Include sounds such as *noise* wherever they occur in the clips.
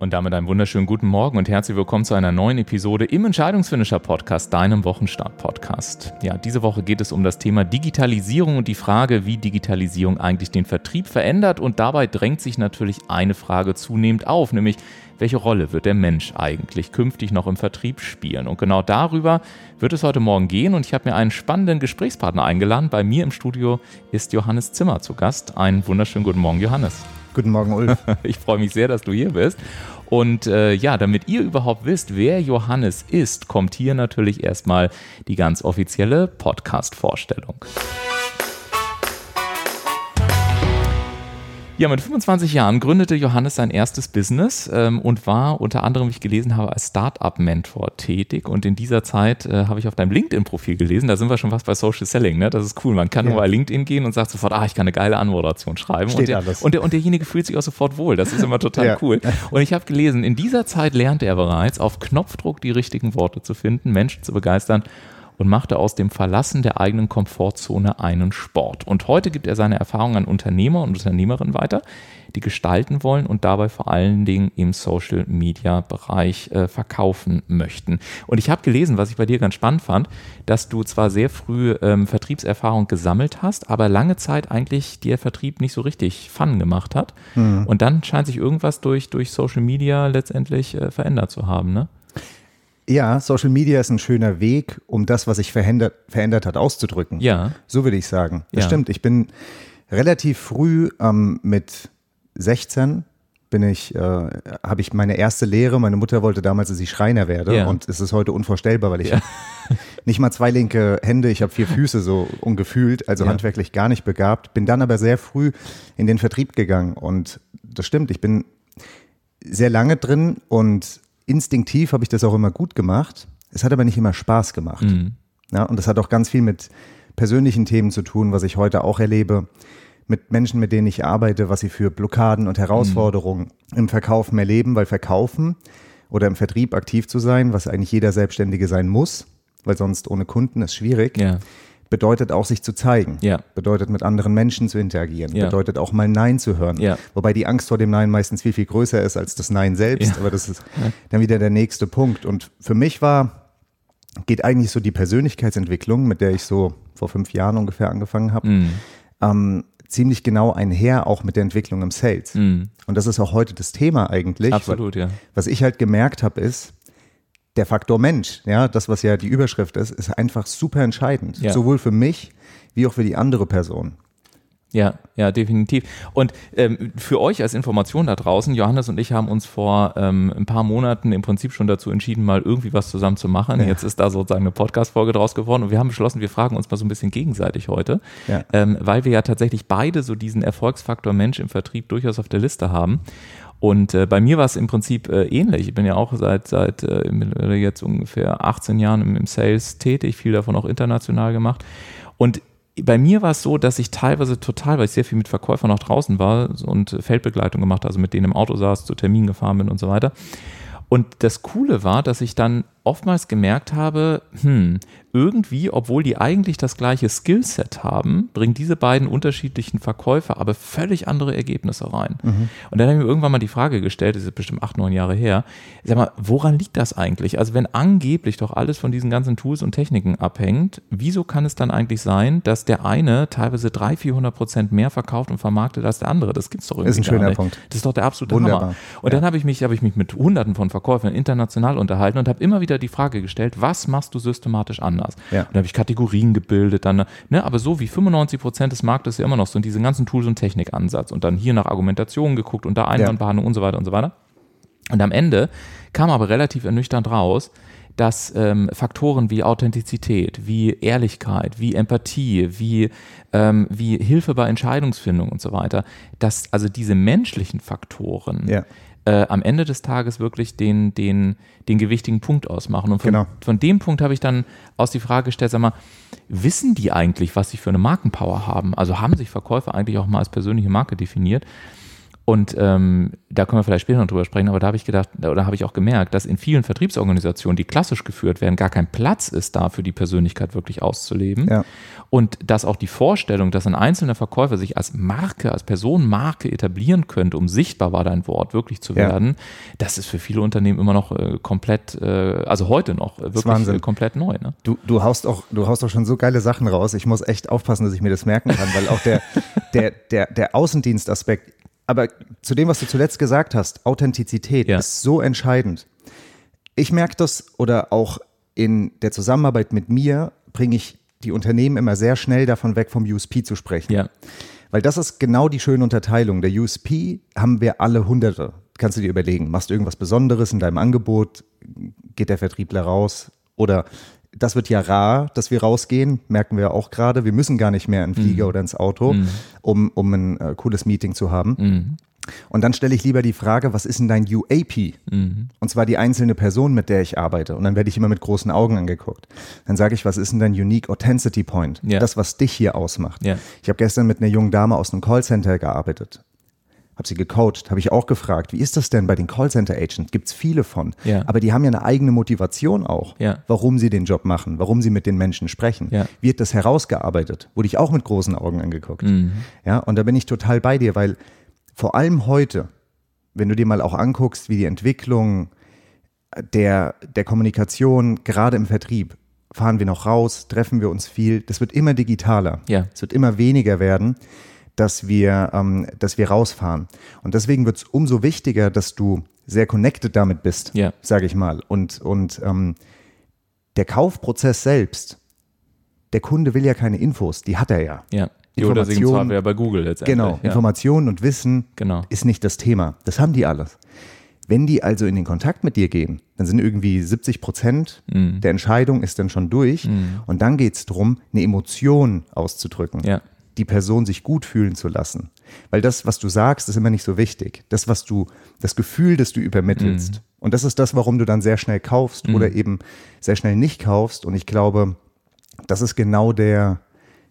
Und damit einen wunderschönen guten Morgen und herzlich willkommen zu einer neuen Episode im Entscheidungsfinisher Podcast, deinem Wochenstart Podcast. Ja, diese Woche geht es um das Thema Digitalisierung und die Frage, wie Digitalisierung eigentlich den Vertrieb verändert. Und dabei drängt sich natürlich eine Frage zunehmend auf, nämlich welche Rolle wird der Mensch eigentlich künftig noch im Vertrieb spielen? Und genau darüber wird es heute Morgen gehen. Und ich habe mir einen spannenden Gesprächspartner eingeladen. Bei mir im Studio ist Johannes Zimmer zu Gast. Einen wunderschönen guten Morgen, Johannes. Guten Morgen, Ulf. *laughs* Ich freue mich sehr, dass du hier bist. Und äh, ja, damit ihr überhaupt wisst, wer Johannes ist, kommt hier natürlich erstmal die ganz offizielle Podcast-Vorstellung. Ja, mit 25 Jahren gründete Johannes sein erstes Business ähm, und war unter anderem, wie ich gelesen habe, als Startup-Mentor tätig. Und in dieser Zeit äh, habe ich auf deinem LinkedIn-Profil gelesen, da sind wir schon fast bei Social Selling, ne? Das ist cool. Man kann ja. nur bei LinkedIn gehen und sagt sofort, ah, ich kann eine geile Anmoderation schreiben. Steht und, der, alles. Und, der, und derjenige fühlt sich auch sofort wohl. Das ist immer total *laughs* ja. cool. Und ich habe gelesen, in dieser Zeit lernte er bereits, auf Knopfdruck die richtigen Worte zu finden, Menschen zu begeistern und machte aus dem Verlassen der eigenen Komfortzone einen Sport. Und heute gibt er seine Erfahrungen an Unternehmer und Unternehmerinnen weiter, die gestalten wollen und dabei vor allen Dingen im Social Media Bereich äh, verkaufen möchten. Und ich habe gelesen, was ich bei dir ganz spannend fand, dass du zwar sehr früh ähm, Vertriebserfahrung gesammelt hast, aber lange Zeit eigentlich dir Vertrieb nicht so richtig Fun gemacht hat. Mhm. Und dann scheint sich irgendwas durch, durch Social Media letztendlich äh, verändert zu haben, ne? Ja, Social Media ist ein schöner Weg, um das, was sich verändert, verändert hat, auszudrücken. Ja. So würde ich sagen. Das ja. stimmt. Ich bin relativ früh ähm, mit 16 bin ich, äh, habe ich meine erste Lehre. Meine Mutter wollte damals, dass ich Schreiner werde ja. und es ist heute unvorstellbar, weil ich ja. *laughs* nicht mal zwei linke Hände, ich habe vier Füße so ungefühlt, also ja. handwerklich gar nicht begabt. Bin dann aber sehr früh in den Vertrieb gegangen und das stimmt. Ich bin sehr lange drin und instinktiv habe ich das auch immer gut gemacht. Es hat aber nicht immer Spaß gemacht. Mhm. Ja, und das hat auch ganz viel mit persönlichen Themen zu tun, was ich heute auch erlebe. Mit Menschen, mit denen ich arbeite, was sie für Blockaden und Herausforderungen mhm. im Verkaufen erleben, weil Verkaufen oder im Vertrieb aktiv zu sein, was eigentlich jeder Selbstständige sein muss, weil sonst ohne Kunden ist schwierig. Ja bedeutet auch sich zu zeigen, ja. bedeutet mit anderen Menschen zu interagieren, ja. bedeutet auch mal Nein zu hören. Ja. Wobei die Angst vor dem Nein meistens viel, viel größer ist als das Nein selbst, aber das ist dann wieder der nächste Punkt. Und für mich war, geht eigentlich so die Persönlichkeitsentwicklung, mit der ich so vor fünf Jahren ungefähr angefangen habe, mhm. ähm, ziemlich genau einher auch mit der Entwicklung im Sales. Mhm. Und das ist auch heute das Thema eigentlich. Absolut, ja. Was ich halt gemerkt habe, ist, der Faktor Mensch, ja, das, was ja die Überschrift ist, ist einfach super entscheidend. Ja. Sowohl für mich wie auch für die andere Person. Ja, ja, definitiv. Und ähm, für euch als Information da draußen, Johannes und ich haben uns vor ähm, ein paar Monaten im Prinzip schon dazu entschieden, mal irgendwie was zusammen zu machen. Ja. Jetzt ist da sozusagen eine Podcast-Folge draus geworden und wir haben beschlossen, wir fragen uns mal so ein bisschen gegenseitig heute, ja. ähm, weil wir ja tatsächlich beide so diesen Erfolgsfaktor Mensch im Vertrieb durchaus auf der Liste haben. Und äh, bei mir war es im Prinzip äh, ähnlich. Ich bin ja auch seit, seit äh, jetzt ungefähr 18 Jahren im, im Sales tätig, viel davon auch international gemacht. Und bei mir war es so, dass ich teilweise total, weil ich sehr viel mit Verkäufern auch draußen war und Feldbegleitung gemacht, also mit denen im Auto saß, zu Terminen gefahren bin und so weiter. Und das Coole war, dass ich dann oftmals gemerkt habe, hm, irgendwie, obwohl die eigentlich das gleiche Skillset haben, bringen diese beiden unterschiedlichen Verkäufer aber völlig andere Ergebnisse rein. Mhm. Und dann habe ich mir irgendwann mal die Frage gestellt, das ist bestimmt acht, neun Jahre her, sag mal, woran liegt das eigentlich? Also wenn angeblich doch alles von diesen ganzen Tools und Techniken abhängt, wieso kann es dann eigentlich sein, dass der eine teilweise 300, 400 Prozent mehr verkauft und vermarktet als der andere? Das gibt es doch irgendwie Das ist ein schöner Punkt. Das ist doch der absolute Wunderbar. Hammer. Und ja. dann habe ich, mich, hab ich mich mit hunderten von Verkäufern international unterhalten und habe immer wieder die Frage gestellt, was machst du systematisch anders? Ja. Und da habe ich Kategorien gebildet, dann, ne, aber so wie 95 Prozent des Marktes ja immer noch so diesen ganzen Tools und Technikansatz und dann hier nach Argumentation geguckt und da Einwandbehandlung ja. und so weiter und so weiter. Und am Ende kam aber relativ ernüchternd raus, dass ähm, Faktoren wie Authentizität, wie Ehrlichkeit, wie Empathie, wie, ähm, wie Hilfe bei Entscheidungsfindung und so weiter, dass also diese menschlichen Faktoren ja äh, am Ende des Tages wirklich den, den, den gewichtigen Punkt ausmachen. Und von, genau. von dem Punkt habe ich dann aus die Frage gestellt, sag mal, wissen die eigentlich, was sie für eine Markenpower haben? Also haben sich Verkäufer eigentlich auch mal als persönliche Marke definiert? Und ähm, da können wir vielleicht später noch drüber sprechen, aber da habe ich gedacht, oder habe ich auch gemerkt, dass in vielen Vertriebsorganisationen, die klassisch geführt werden, gar kein Platz ist da für die Persönlichkeit wirklich auszuleben. Ja. Und dass auch die Vorstellung, dass ein einzelner Verkäufer sich als Marke, als Personenmarke etablieren könnte, um sichtbar war dein Wort wirklich zu werden, ja. das ist für viele Unternehmen immer noch äh, komplett, äh, also heute noch äh, wirklich äh, komplett neu. Ne? Du, du, haust auch, du haust auch schon so geile Sachen raus. Ich muss echt aufpassen, dass ich mir das merken kann, weil auch der, *laughs* der, der, der Außendienstaspekt aber zu dem, was du zuletzt gesagt hast, Authentizität ja. ist so entscheidend. Ich merke das oder auch in der Zusammenarbeit mit mir bringe ich die Unternehmen immer sehr schnell davon weg, vom USP zu sprechen. Ja. Weil das ist genau die schöne Unterteilung. Der USP haben wir alle Hunderte. Kannst du dir überlegen, machst du irgendwas Besonderes in deinem Angebot, geht der Vertriebler raus oder das wird ja rar, dass wir rausgehen, merken wir auch gerade. Wir müssen gar nicht mehr in den Flieger mhm. oder ins Auto, mhm. um, um ein äh, cooles Meeting zu haben. Mhm. Und dann stelle ich lieber die Frage, was ist denn dein UAP? Mhm. Und zwar die einzelne Person, mit der ich arbeite. Und dann werde ich immer mit großen Augen angeguckt. Dann sage ich, was ist denn dein Unique Authenticity Point? Ja. Das, was dich hier ausmacht. Ja. Ich habe gestern mit einer jungen Dame aus einem Callcenter gearbeitet habe sie gecoacht, habe ich auch gefragt, wie ist das denn bei den Callcenter Agents? Gibt es viele von. Ja. Aber die haben ja eine eigene Motivation auch, ja. warum sie den Job machen, warum sie mit den Menschen sprechen. Ja. Wird das herausgearbeitet? Wurde ich auch mit großen Augen angeguckt. Mhm. Ja, und da bin ich total bei dir, weil vor allem heute, wenn du dir mal auch anguckst, wie die Entwicklung der, der Kommunikation, gerade im Vertrieb, fahren wir noch raus, treffen wir uns viel, das wird immer digitaler. Ja. Es wird immer weniger werden dass wir, ähm, dass wir rausfahren. Und deswegen wird es umso wichtiger, dass du sehr connected damit bist, ja. sage ich mal. Und, und ähm, der Kaufprozess selbst, der Kunde will ja keine Infos, die hat er ja. Ja. Informationen wäre bei Google letztendlich. Genau, ja. Informationen und Wissen genau. ist nicht das Thema. Das haben die alles. Wenn die also in den Kontakt mit dir gehen, dann sind irgendwie 70 Prozent mm. der Entscheidung ist dann schon durch. Mm. Und dann geht es darum, eine Emotion auszudrücken. Ja die Person sich gut fühlen zu lassen. Weil das, was du sagst, ist immer nicht so wichtig. Das, was du, das Gefühl, das du übermittelst. Mhm. Und das ist das, warum du dann sehr schnell kaufst mhm. oder eben sehr schnell nicht kaufst. Und ich glaube, das ist genau der,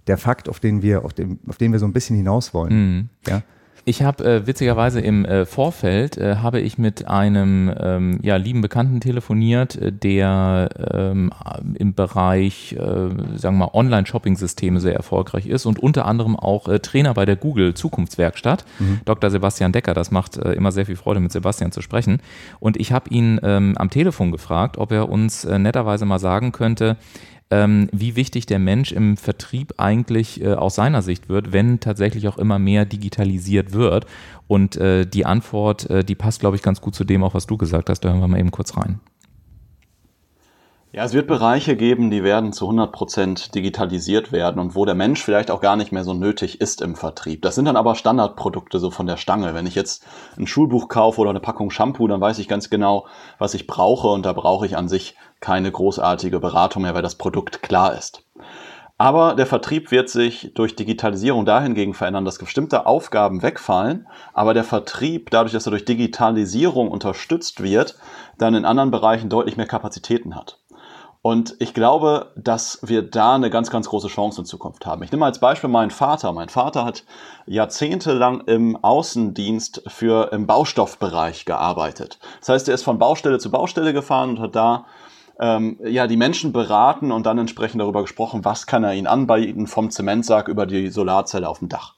der Fakt, auf den wir, auf den, auf den wir so ein bisschen hinaus wollen. Mhm. Ja? Ich habe äh, witzigerweise im äh, Vorfeld äh, habe ich mit einem ähm, ja, lieben Bekannten telefoniert, äh, der ähm, im Bereich, äh, sagen wir mal, Online-Shopping-Systeme sehr erfolgreich ist und unter anderem auch äh, Trainer bei der Google Zukunftswerkstatt. Mhm. Dr. Sebastian Decker, das macht immer sehr viel Freude, mit Sebastian zu sprechen. Und ich habe ihn ähm, am Telefon gefragt, ob er uns netterweise mal sagen könnte, ähm, wie wichtig der Mensch im Vertrieb eigentlich äh, aus seiner Sicht wird, wenn tatsächlich auch immer mehr digitalisiert wird. Und äh, die Antwort, äh, die passt, glaube ich, ganz gut zu dem, auch was du gesagt hast. Da hören wir mal eben kurz rein. Ja, es wird Bereiche geben, die werden zu 100 Prozent digitalisiert werden und wo der Mensch vielleicht auch gar nicht mehr so nötig ist im Vertrieb. Das sind dann aber Standardprodukte so von der Stange. Wenn ich jetzt ein Schulbuch kaufe oder eine Packung Shampoo, dann weiß ich ganz genau, was ich brauche und da brauche ich an sich keine großartige Beratung mehr, weil das Produkt klar ist. Aber der Vertrieb wird sich durch Digitalisierung dahingegen verändern, dass bestimmte Aufgaben wegfallen, aber der Vertrieb, dadurch, dass er durch Digitalisierung unterstützt wird, dann in anderen Bereichen deutlich mehr Kapazitäten hat. Und ich glaube, dass wir da eine ganz, ganz große Chance in Zukunft haben. Ich nehme als Beispiel meinen Vater. Mein Vater hat jahrzehntelang im Außendienst für im Baustoffbereich gearbeitet. Das heißt, er ist von Baustelle zu Baustelle gefahren und hat da ähm, ja, die Menschen beraten und dann entsprechend darüber gesprochen, was kann er ihnen anbieten vom Zementsack über die Solarzelle auf dem Dach.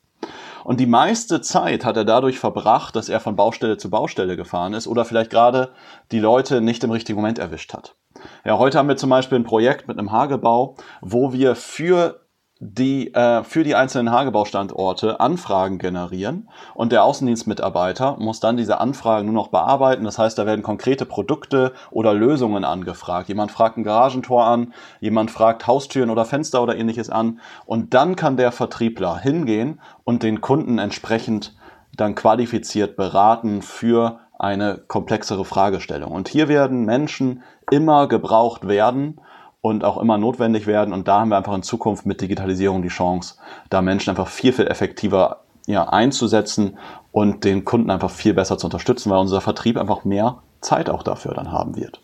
Und die meiste Zeit hat er dadurch verbracht, dass er von Baustelle zu Baustelle gefahren ist oder vielleicht gerade die Leute nicht im richtigen Moment erwischt hat. Ja, heute haben wir zum Beispiel ein Projekt mit einem Hagebau, wo wir für die äh, für die einzelnen Hagebaustandorte Anfragen generieren und der Außendienstmitarbeiter muss dann diese Anfragen nur noch bearbeiten. Das heißt, da werden konkrete Produkte oder Lösungen angefragt. Jemand fragt ein Garagentor an, jemand fragt Haustüren oder Fenster oder ähnliches an und dann kann der Vertriebler hingehen und den Kunden entsprechend dann qualifiziert beraten für eine komplexere Fragestellung. Und hier werden Menschen immer gebraucht werden und auch immer notwendig werden. Und da haben wir einfach in Zukunft mit Digitalisierung die Chance, da Menschen einfach viel, viel effektiver ja, einzusetzen und den Kunden einfach viel besser zu unterstützen, weil unser Vertrieb einfach mehr Zeit auch dafür dann haben wird.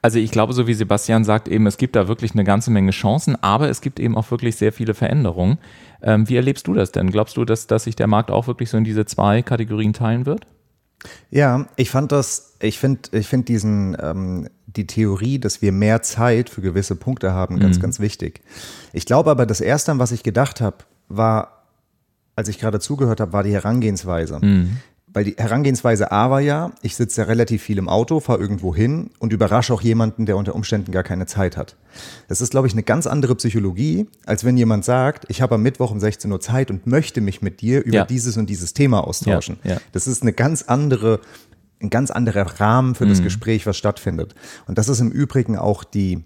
Also ich glaube, so wie Sebastian sagt, eben, es gibt da wirklich eine ganze Menge Chancen, aber es gibt eben auch wirklich sehr viele Veränderungen. Ähm, wie erlebst du das denn? Glaubst du, dass, dass sich der Markt auch wirklich so in diese zwei Kategorien teilen wird? Ja, ich fand das, ich finde ich find diesen, ähm, die Theorie, dass wir mehr Zeit für gewisse Punkte haben, ganz, mhm. ganz wichtig. Ich glaube aber, das Erste, an was ich gedacht habe, war, als ich gerade zugehört habe, war die Herangehensweise. Mhm. Weil die Herangehensweise A war ja, ich sitze ja relativ viel im Auto, fahre irgendwo hin und überrasche auch jemanden, der unter Umständen gar keine Zeit hat. Das ist, glaube ich, eine ganz andere Psychologie, als wenn jemand sagt, ich habe am Mittwoch um 16 Uhr Zeit und möchte mich mit dir über ja. dieses und dieses Thema austauschen. Ja, ja. Das ist eine ganz andere, ein ganz anderer Rahmen für mhm. das Gespräch, was stattfindet. Und das ist im Übrigen auch die,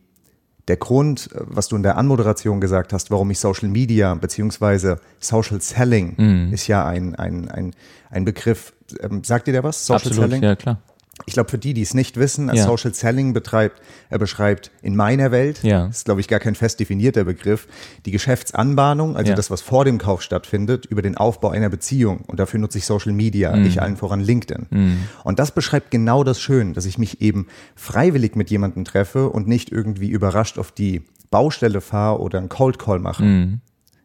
der Grund, was du in der Anmoderation gesagt hast, warum ich Social Media beziehungsweise Social Selling mm. ist ja ein, ein, ein, ein Begriff. Ähm, sagt dir der was? Social Absolut, Selling? Ja, klar ich glaube, für die, die es nicht wissen, ja. Social Selling betreibt, er beschreibt in meiner Welt, ja. ist glaube ich gar kein fest definierter Begriff, die Geschäftsanbahnung, also ja. das, was vor dem Kauf stattfindet, über den Aufbau einer Beziehung. Und dafür nutze ich Social Media, mhm. ich allen voran LinkedIn. Mhm. Und das beschreibt genau das Schön, dass ich mich eben freiwillig mit jemandem treffe und nicht irgendwie überrascht auf die Baustelle fahre oder einen Cold Call mache. Mhm.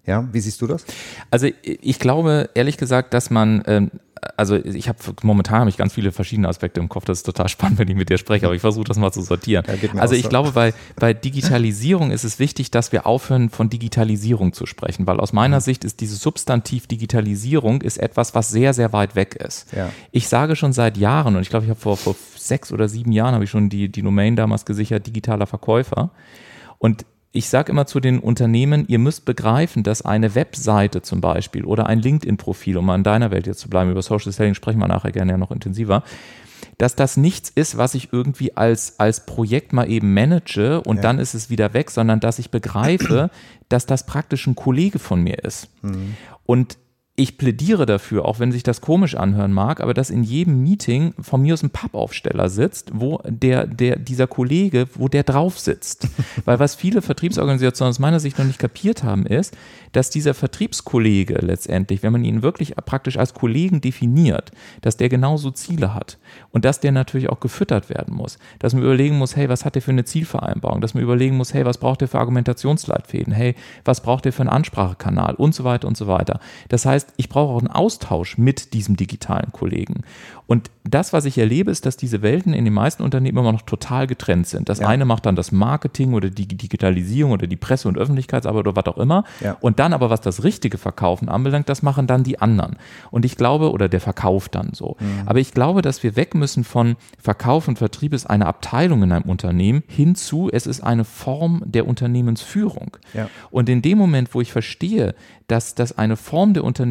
Ja, wie siehst du das? Also ich glaube ehrlich gesagt, dass man ähm, also ich habe momentan habe ich ganz viele verschiedene Aspekte im Kopf. Das ist total *laughs* spannend, wenn ich mit dir spreche, aber ich versuche das mal zu sortieren. Ja, also ich so. glaube, bei, *laughs* bei Digitalisierung ist es wichtig, dass wir aufhören, von Digitalisierung zu sprechen, weil aus meiner mhm. Sicht ist dieses Substantiv Digitalisierung ist etwas, was sehr, sehr weit weg ist. Ja. Ich sage schon seit Jahren, und ich glaube, ich habe vor, vor sechs oder sieben Jahren habe ich schon die, die Domain damals gesichert, digitaler Verkäufer. Und ich sage immer zu den Unternehmen, ihr müsst begreifen, dass eine Webseite zum Beispiel oder ein LinkedIn-Profil, um mal in deiner Welt jetzt zu bleiben, über Social Selling sprechen wir nachher gerne ja noch intensiver, dass das nichts ist, was ich irgendwie als, als Projekt mal eben manage und ja. dann ist es wieder weg, sondern dass ich begreife, *clears throat* dass das praktisch ein Kollege von mir ist. Mhm. Und ich plädiere dafür, auch wenn sich das komisch anhören mag, aber dass in jedem Meeting von mir aus ein Pappaufsteller sitzt, wo der, der, dieser Kollege, wo der drauf sitzt. *laughs* Weil was viele Vertriebsorganisationen aus meiner Sicht noch nicht kapiert haben, ist, dass dieser Vertriebskollege letztendlich, wenn man ihn wirklich praktisch als Kollegen definiert, dass der genauso Ziele hat und dass der natürlich auch gefüttert werden muss. Dass man überlegen muss, hey, was hat der für eine Zielvereinbarung? Dass man überlegen muss, hey, was braucht der für Argumentationsleitfäden? Hey, was braucht der für einen Ansprachekanal? Und so weiter und so weiter. Das heißt, ich brauche auch einen Austausch mit diesem digitalen Kollegen. Und das, was ich erlebe, ist, dass diese Welten in den meisten Unternehmen immer noch total getrennt sind. Das ja. eine macht dann das Marketing oder die Digitalisierung oder die Presse- und Öffentlichkeitsarbeit oder was auch immer. Ja. Und dann aber, was das richtige Verkaufen anbelangt, das machen dann die anderen. Und ich glaube, oder der Verkauf dann so. Mhm. Aber ich glaube, dass wir weg müssen von Verkauf und Vertrieb ist eine Abteilung in einem Unternehmen hinzu, es ist eine Form der Unternehmensführung. Ja. Und in dem Moment, wo ich verstehe, dass das eine Form der Unternehmensführung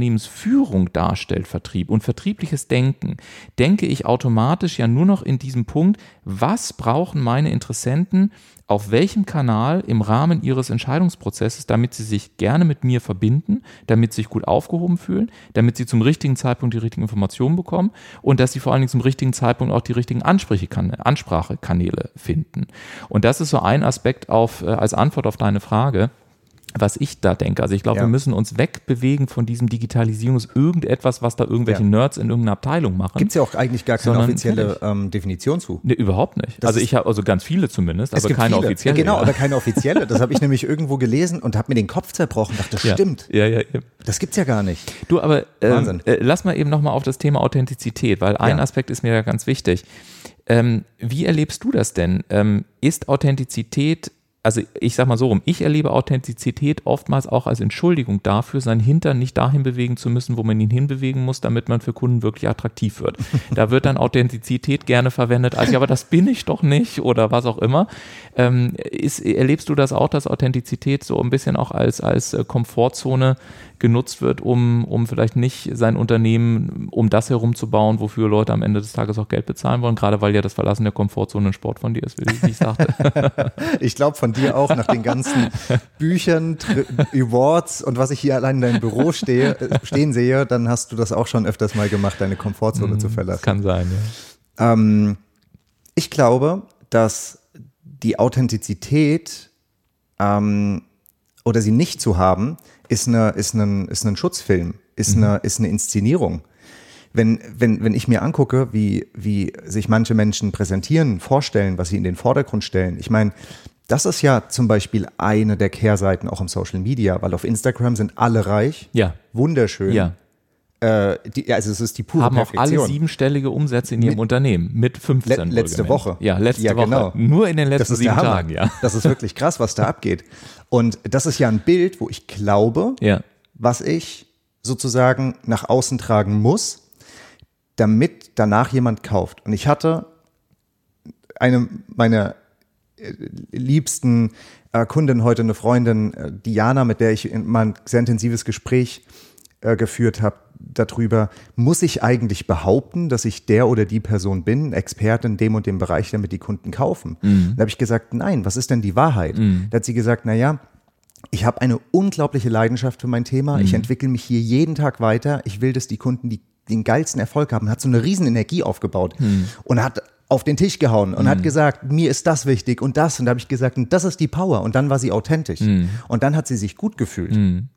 darstellt, Vertrieb und vertriebliches Denken, denke ich automatisch ja nur noch in diesem Punkt, was brauchen meine Interessenten auf welchem Kanal im Rahmen ihres Entscheidungsprozesses, damit sie sich gerne mit mir verbinden, damit sie sich gut aufgehoben fühlen, damit sie zum richtigen Zeitpunkt die richtigen Informationen bekommen und dass sie vor allen Dingen zum richtigen Zeitpunkt auch die richtigen Ansprachekanäle finden. Und das ist so ein Aspekt auf, äh, als Antwort auf deine Frage was ich da denke. Also ich glaube, ja. wir müssen uns wegbewegen von diesem Digitalisierung, irgendetwas, was da irgendwelche ja. Nerds in irgendeiner Abteilung machen. Gibt es ja auch eigentlich gar keine offizielle ähm, Definition zu. Nee, überhaupt nicht. Das also ich habe also ganz viele zumindest, aber keine viele. offizielle. Ja, genau, aber keine offizielle. Das habe ich *laughs* nämlich irgendwo gelesen und habe mir den Kopf zerbrochen. Dachte, das stimmt. Ja, ja, ja. Das gibt's ja gar nicht. Du, aber ähm, äh, lass mal eben nochmal auf das Thema Authentizität, weil ein Aspekt ist mir ja ganz wichtig. Ähm, wie erlebst du das denn? Ähm, ist Authentizität also ich sag mal so rum, ich erlebe Authentizität oftmals auch als Entschuldigung dafür, seinen Hintern nicht dahin bewegen zu müssen, wo man ihn hinbewegen muss, damit man für Kunden wirklich attraktiv wird. *laughs* Da wird dann Authentizität gerne verwendet, als ja, aber das bin ich doch nicht oder was auch immer. Ähm, ist, erlebst du das auch, dass Authentizität so ein bisschen auch als, als äh, Komfortzone genutzt wird, um, um vielleicht nicht sein Unternehmen um das herumzubauen, wofür Leute am Ende des Tages auch Geld bezahlen wollen, gerade weil ja das Verlassen der Komfortzone ein Sport von dir ist, wie ich sagte. *laughs* *laughs* ich glaube von dir auch nach den ganzen *laughs* Büchern, Awards und was ich hier allein in deinem Büro stehe, äh, stehen sehe, dann hast du das auch schon öfters mal gemacht, deine Komfortzone mm, zu verlassen. Kann sein, ja. Ähm, ich glaube, dass die Authentizität ähm, oder sie nicht zu haben, ist, eine, ist, ein, ist ein Schutzfilm, ist, mhm. eine, ist eine Inszenierung. wenn, wenn, wenn ich mir angucke, wie, wie sich manche Menschen präsentieren, vorstellen, was sie in den Vordergrund stellen, ich meine, das ist ja zum Beispiel eine der Kehrseiten auch im Social Media, weil auf Instagram sind alle reich, ja. wunderschön. Ja. Äh, die, also es ist die pure Haben Perfektion. auch alle siebenstellige Umsätze in ihrem mit, Unternehmen mit 15. Le letzte Woche. Ja, letzte ja, genau. Woche. Nur in den letzten sieben Tagen, ja. Das ist wirklich krass, was da abgeht. Und das ist ja ein Bild, wo ich glaube, ja. was ich sozusagen nach außen tragen muss, damit danach jemand kauft. Und ich hatte eine meiner liebsten äh, Kundin heute, eine Freundin, äh, Diana, mit der ich mal ein sehr intensives Gespräch äh, geführt habe darüber, muss ich eigentlich behaupten, dass ich der oder die Person bin, Experte in dem und dem Bereich, damit die Kunden kaufen? Mhm. Da habe ich gesagt, nein, was ist denn die Wahrheit? Mhm. Da hat sie gesagt, na ja, ich habe eine unglaubliche Leidenschaft für mein Thema. Mhm. Ich entwickle mich hier jeden Tag weiter. Ich will, dass die Kunden die, den geilsten Erfolg haben. Hat so eine riesen Energie aufgebaut mhm. und hat auf den Tisch gehauen und mhm. hat gesagt, mir ist das wichtig und das. Und da habe ich gesagt, das ist die Power. Und dann war sie authentisch. Mhm. Und dann hat sie sich gut gefühlt. Mhm.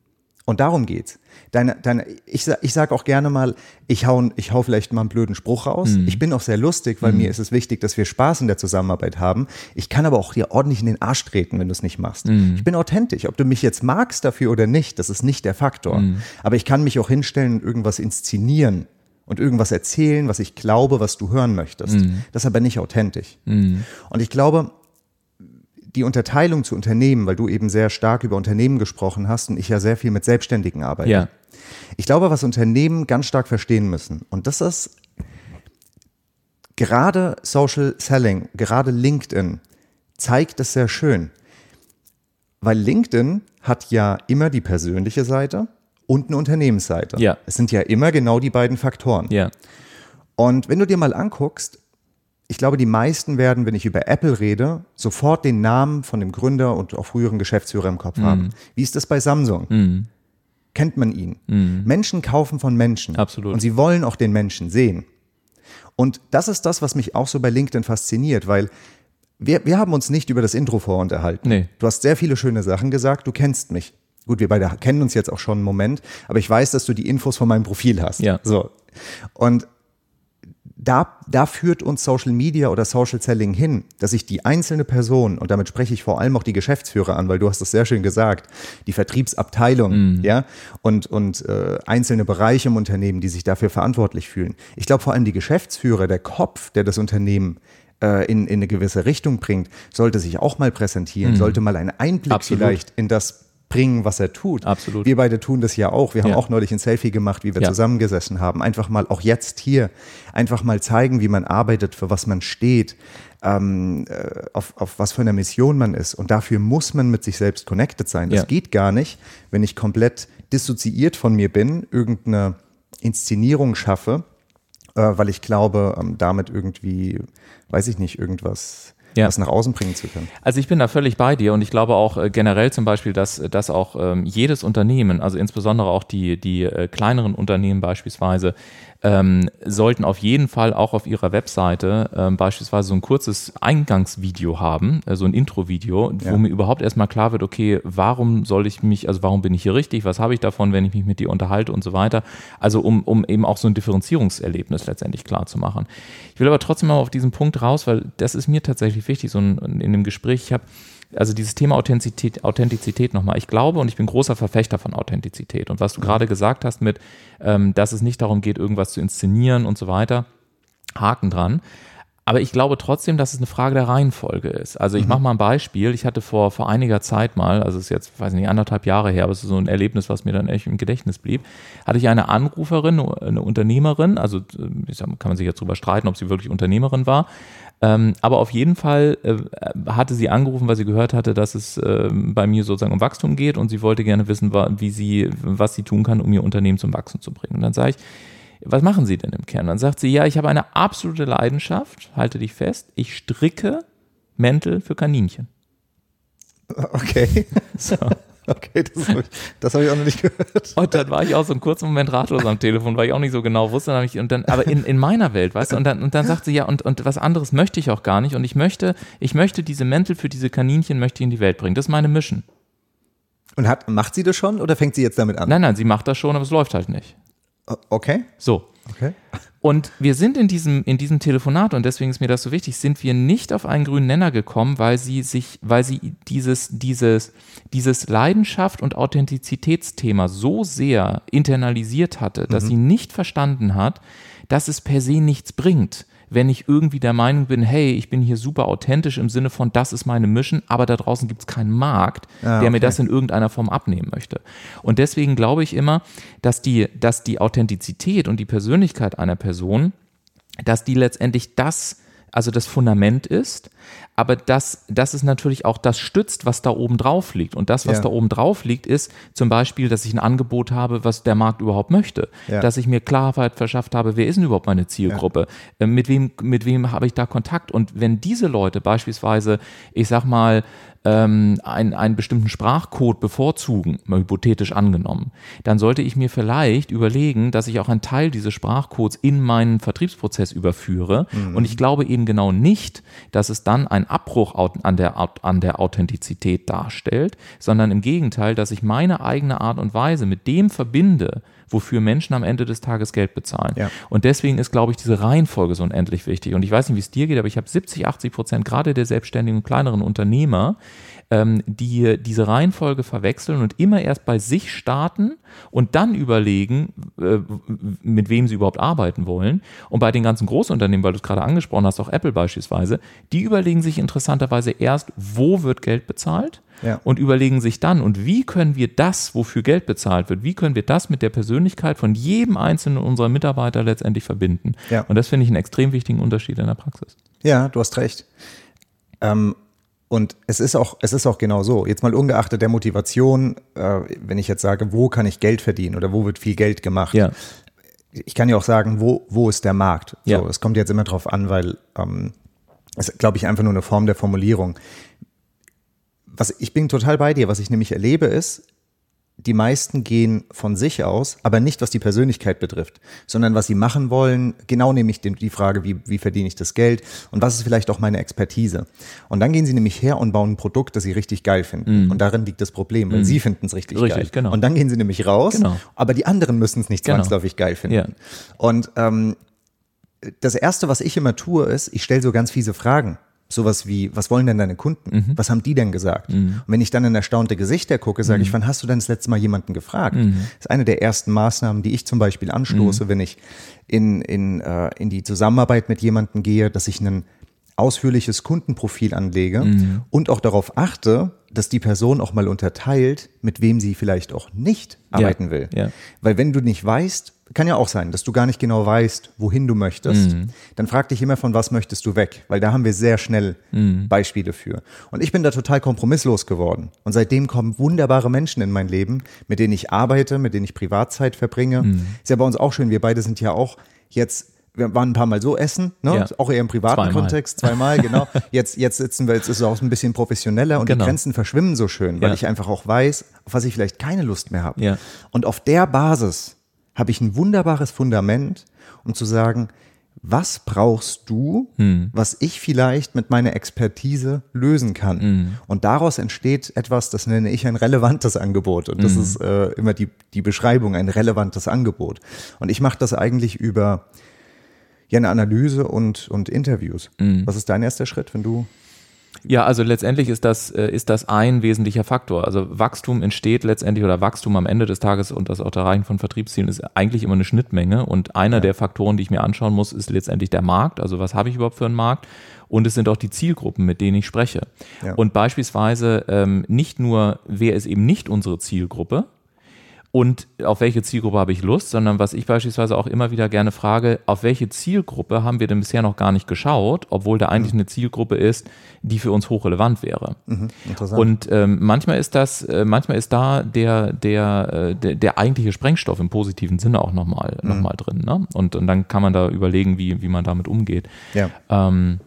Und darum geht's. Deine, deine, ich, ich sage auch gerne mal, ich hau, ich hau vielleicht mal einen blöden Spruch raus. Mhm. Ich bin auch sehr lustig, weil mhm. mir ist es wichtig, dass wir Spaß in der Zusammenarbeit haben. Ich kann aber auch dir ordentlich in den Arsch treten, wenn du es nicht machst. Ich bin authentisch. Ob du mich jetzt magst dafür oder nicht, das ist nicht der Faktor. Aber ich kann mich auch hinstellen und irgendwas inszenieren und irgendwas erzählen, was ich glaube, was du hören möchtest. Mhm. Das ist aber nicht authentisch. Mhm. Und ich glaube, die Unterteilung zu Unternehmen, weil du eben sehr stark über Unternehmen gesprochen hast und ich ja sehr viel mit Selbstständigen arbeite. Ja. Ich glaube, was Unternehmen ganz stark verstehen müssen, und das ist gerade Social Selling, gerade LinkedIn, zeigt es sehr schön. Weil LinkedIn hat ja immer die persönliche Seite und eine Unternehmensseite. Ja. Es sind ja immer genau die beiden Faktoren. Ja. Und wenn du dir mal anguckst, ich glaube, die meisten werden, wenn ich über Apple rede, sofort den Namen von dem Gründer und auch früheren Geschäftsführer im Kopf mhm. haben. Wie ist das bei Samsung? Mhm. Kennt man ihn? Mhm. Menschen kaufen von Menschen. Absolut. Und sie wollen auch den Menschen sehen. Und das ist das, was mich auch so bei LinkedIn fasziniert, weil wir, wir haben uns nicht über das Intro vorunterhalten. Nee. Du hast sehr viele schöne Sachen gesagt, du kennst mich. Gut, wir beide kennen uns jetzt auch schon einen Moment, aber ich weiß, dass du die Infos von meinem Profil hast. Ja. So. Und da, da führt uns Social Media oder Social Selling hin, dass ich die einzelne Person, und damit spreche ich vor allem auch die Geschäftsführer an, weil du hast das sehr schön gesagt, die Vertriebsabteilung, mm. ja, und, und äh, einzelne Bereiche im Unternehmen, die sich dafür verantwortlich fühlen. Ich glaube vor allem die Geschäftsführer, der Kopf, der das Unternehmen äh, in, in eine gewisse Richtung bringt, sollte sich auch mal präsentieren, mm. sollte mal einen Einblick Absolut. vielleicht in das bringen, was er tut. Absolut. Wir beide tun das ja auch. Wir haben ja. auch neulich ein Selfie gemacht, wie wir ja. zusammengesessen haben. Einfach mal, auch jetzt hier, einfach mal zeigen, wie man arbeitet, für was man steht, ähm, äh, auf, auf was für eine Mission man ist. Und dafür muss man mit sich selbst connected sein. Das ja. geht gar nicht, wenn ich komplett dissoziiert von mir bin, irgendeine Inszenierung schaffe, äh, weil ich glaube, ähm, damit irgendwie, weiß ich nicht, irgendwas ja. was nach außen bringen zu können. Also ich bin da völlig bei dir und ich glaube auch äh, generell zum Beispiel, dass, dass auch ähm, jedes Unternehmen, also insbesondere auch die, die äh, kleineren Unternehmen beispielsweise, ähm, sollten auf jeden Fall auch auf ihrer Webseite ähm, beispielsweise so ein kurzes Eingangsvideo haben, äh, so ein Intro-Video, ja. wo mir überhaupt erstmal klar wird, okay, warum soll ich mich, also warum bin ich hier richtig, was habe ich davon, wenn ich mich mit dir unterhalte und so weiter. Also um, um eben auch so ein Differenzierungserlebnis letztendlich klar zu machen. Ich will aber trotzdem mal auf diesen Punkt raus, weil das ist mir tatsächlich wichtig, so in, in dem Gespräch, ich habe also dieses Thema Authentizität, Authentizität nochmal. Ich glaube und ich bin großer Verfechter von Authentizität. Und was du mhm. gerade gesagt hast mit, ähm, dass es nicht darum geht, irgendwas zu inszenieren und so weiter, Haken dran. Aber ich glaube trotzdem, dass es eine Frage der Reihenfolge ist. Also ich mhm. mache mal ein Beispiel. Ich hatte vor, vor einiger Zeit mal, also es ist jetzt, weiß nicht, anderthalb Jahre her, aber es ist so ein Erlebnis, was mir dann echt im Gedächtnis blieb, hatte ich eine Anruferin, eine Unternehmerin, also kann man sich jetzt drüber streiten, ob sie wirklich Unternehmerin war, ähm, aber auf jeden Fall äh, hatte sie angerufen, weil sie gehört hatte, dass es äh, bei mir sozusagen um Wachstum geht und sie wollte gerne wissen, wie sie, was sie tun kann, um ihr Unternehmen zum Wachsen zu bringen. Und dann sage ich, was machen Sie denn im Kern? Dann sagt sie, ja, ich habe eine absolute Leidenschaft, halte dich fest, ich stricke Mäntel für Kaninchen. Okay. *laughs* So. *laughs* Okay, das habe ich, hab ich auch noch nicht gehört. Und dann war ich auch so einen kurzen Moment ratlos am Telefon, weil ich auch nicht so genau wusste. Dann ich, und dann, aber in, in meiner Welt, weißt du, und dann, und dann sagt sie, ja, und, und was anderes möchte ich auch gar nicht. Und ich möchte, ich möchte diese Mäntel für diese Kaninchen möchte ich in die Welt bringen. Das ist meine Mission. Und hat, macht sie das schon oder fängt sie jetzt damit an? Nein, nein, sie macht das schon, aber es läuft halt nicht. Okay. So. Okay. Und wir sind in diesem, in diesem Telefonat, und deswegen ist mir das so wichtig, sind wir nicht auf einen grünen Nenner gekommen, weil sie sich, weil sie dieses, dieses, dieses Leidenschaft und Authentizitätsthema so sehr internalisiert hatte, dass mhm. sie nicht verstanden hat, dass es per se nichts bringt wenn ich irgendwie der Meinung bin, hey, ich bin hier super authentisch im Sinne von, das ist meine Mission, aber da draußen gibt es keinen Markt, ah, der mir das in irgendeiner Form abnehmen möchte. Und deswegen glaube ich immer, dass die, dass die Authentizität und die Persönlichkeit einer Person, dass die letztendlich das also das Fundament ist, aber dass, dass es natürlich auch das stützt, was da oben drauf liegt. Und das, was ja. da oben drauf liegt, ist zum Beispiel, dass ich ein Angebot habe, was der Markt überhaupt möchte. Ja. Dass ich mir Klarheit verschafft habe, wer ist denn überhaupt meine Zielgruppe? Ja. Äh, mit wem, mit wem habe ich da Kontakt? Und wenn diese Leute beispielsweise, ich sag mal, ähm, einen, einen bestimmten Sprachcode bevorzugen, mal hypothetisch angenommen, dann sollte ich mir vielleicht überlegen, dass ich auch einen Teil dieses Sprachcodes in meinen Vertriebsprozess überführe. Mhm. Und ich glaube eben genau nicht, dass es dann einen Abbruch an der, an der Authentizität darstellt, sondern im Gegenteil, dass ich meine eigene Art und Weise mit dem verbinde, wofür Menschen am Ende des Tages Geld bezahlen. Ja. Und deswegen ist, glaube ich, diese Reihenfolge so unendlich wichtig. Und ich weiß nicht, wie es dir geht, aber ich habe 70, 80 Prozent gerade der selbstständigen und kleineren Unternehmer, ähm, die diese Reihenfolge verwechseln und immer erst bei sich starten und dann überlegen, äh, mit wem sie überhaupt arbeiten wollen. Und bei den ganzen Großunternehmen, weil du es gerade angesprochen hast, auch Apple beispielsweise, die überlegen sich interessanterweise erst, wo wird Geld bezahlt ja. und überlegen sich dann, und wie können wir das, wofür Geld bezahlt wird, wie können wir das mit der Persönlichkeit von jedem einzelnen unserer Mitarbeiter letztendlich verbinden. Ja. Und das finde ich einen extrem wichtigen Unterschied in der Praxis. Ja, du hast recht. Ähm, und es ist auch, es ist auch genau so. Jetzt mal ungeachtet der Motivation, äh, wenn ich jetzt sage, wo kann ich Geld verdienen oder wo wird viel Geld gemacht? Ja. Ich kann ja auch sagen, wo, wo ist der Markt? Ja. So, es kommt jetzt immer drauf an, weil ähm, es, glaube ich, einfach nur eine Form der Formulierung was ich bin total bei dir. Was ich nämlich erlebe ist, die meisten gehen von sich aus, aber nicht was die Persönlichkeit betrifft, sondern was sie machen wollen. Genau nämlich die Frage, wie, wie verdiene ich das Geld und was ist vielleicht auch meine Expertise. Und dann gehen sie nämlich her und bauen ein Produkt, das sie richtig geil finden. Mm. Und darin liegt das Problem, weil mm. sie finden es richtig, richtig, geil. Genau. Und dann gehen sie nämlich raus, genau. aber die anderen müssen es nicht genau. zwangsläufig genau. geil finden. Ja. Und ähm, das Erste, was ich immer tue, ist, ich stelle so ganz fiese Fragen. Sowas wie, was wollen denn deine Kunden? Mhm. Was haben die denn gesagt? Mhm. Und wenn ich dann in erstaunte Gesichter gucke, sage mhm. ich, wann hast du denn das letzte Mal jemanden gefragt? Mhm. Das ist eine der ersten Maßnahmen, die ich zum Beispiel anstoße, mhm. wenn ich in, in, äh, in die Zusammenarbeit mit jemandem gehe, dass ich ein ausführliches Kundenprofil anlege mhm. und auch darauf achte, dass die Person auch mal unterteilt, mit wem sie vielleicht auch nicht arbeiten ja. will. Ja. Weil wenn du nicht weißt, kann ja auch sein, dass du gar nicht genau weißt, wohin du möchtest. Mhm. Dann frag dich immer, von was möchtest du weg? Weil da haben wir sehr schnell mhm. Beispiele für. Und ich bin da total kompromisslos geworden. Und seitdem kommen wunderbare Menschen in mein Leben, mit denen ich arbeite, mit denen ich Privatzeit verbringe. Mhm. Ist ja bei uns auch schön. Wir beide sind ja auch jetzt wir waren ein paar Mal so essen, ne? Ja. auch eher im privaten zweimal. Kontext, zweimal, genau. *laughs* Jetzt, jetzt sitzen wir, jetzt ist es auch ein bisschen professioneller und genau. die Grenzen verschwimmen so schön, weil ja. ich einfach auch weiß, auf was ich vielleicht keine Lust mehr habe. Ja. Und auf der Basis habe ich ein wunderbares Fundament, um zu sagen, was brauchst du, hm. was ich vielleicht mit meiner Expertise lösen kann? Hm. Und daraus entsteht etwas, das nenne ich ein relevantes Angebot. Und das hm. ist äh, immer die, die Beschreibung, ein relevantes Angebot. Und ich mache das eigentlich über ja, eine Analyse und, und Interviews. Hm. Was ist dein erster Schritt, wenn du ja, also letztendlich ist das, äh, ist das ein wesentlicher Faktor. Also Wachstum entsteht letztendlich oder Wachstum am Ende des Tages und das auch Erreichen von Vertriebszielen ist eigentlich immer eine Schnittmenge. Und einer ja. der Faktoren, die ich mir anschauen muss, ist letztendlich der Markt. Also was habe ich überhaupt für einen Markt? Und es sind auch die Zielgruppen, mit denen ich spreche. Ja. Und beispielsweise ähm, nicht nur, wer ist eben nicht unsere Zielgruppe, und auf welche Zielgruppe habe ich Lust, sondern was ich beispielsweise auch immer wieder gerne frage, auf welche Zielgruppe haben wir denn bisher noch gar nicht geschaut, obwohl da eigentlich mhm. eine Zielgruppe ist, die für uns hochrelevant wäre. Mhm, und ähm, manchmal ist das, äh, manchmal ist da der, der, äh, der, der, eigentliche Sprengstoff im positiven Sinne auch nochmal mhm. noch mal drin. Ne? Und, und dann kann man da überlegen, wie, wie man damit umgeht. Ja. Ähm,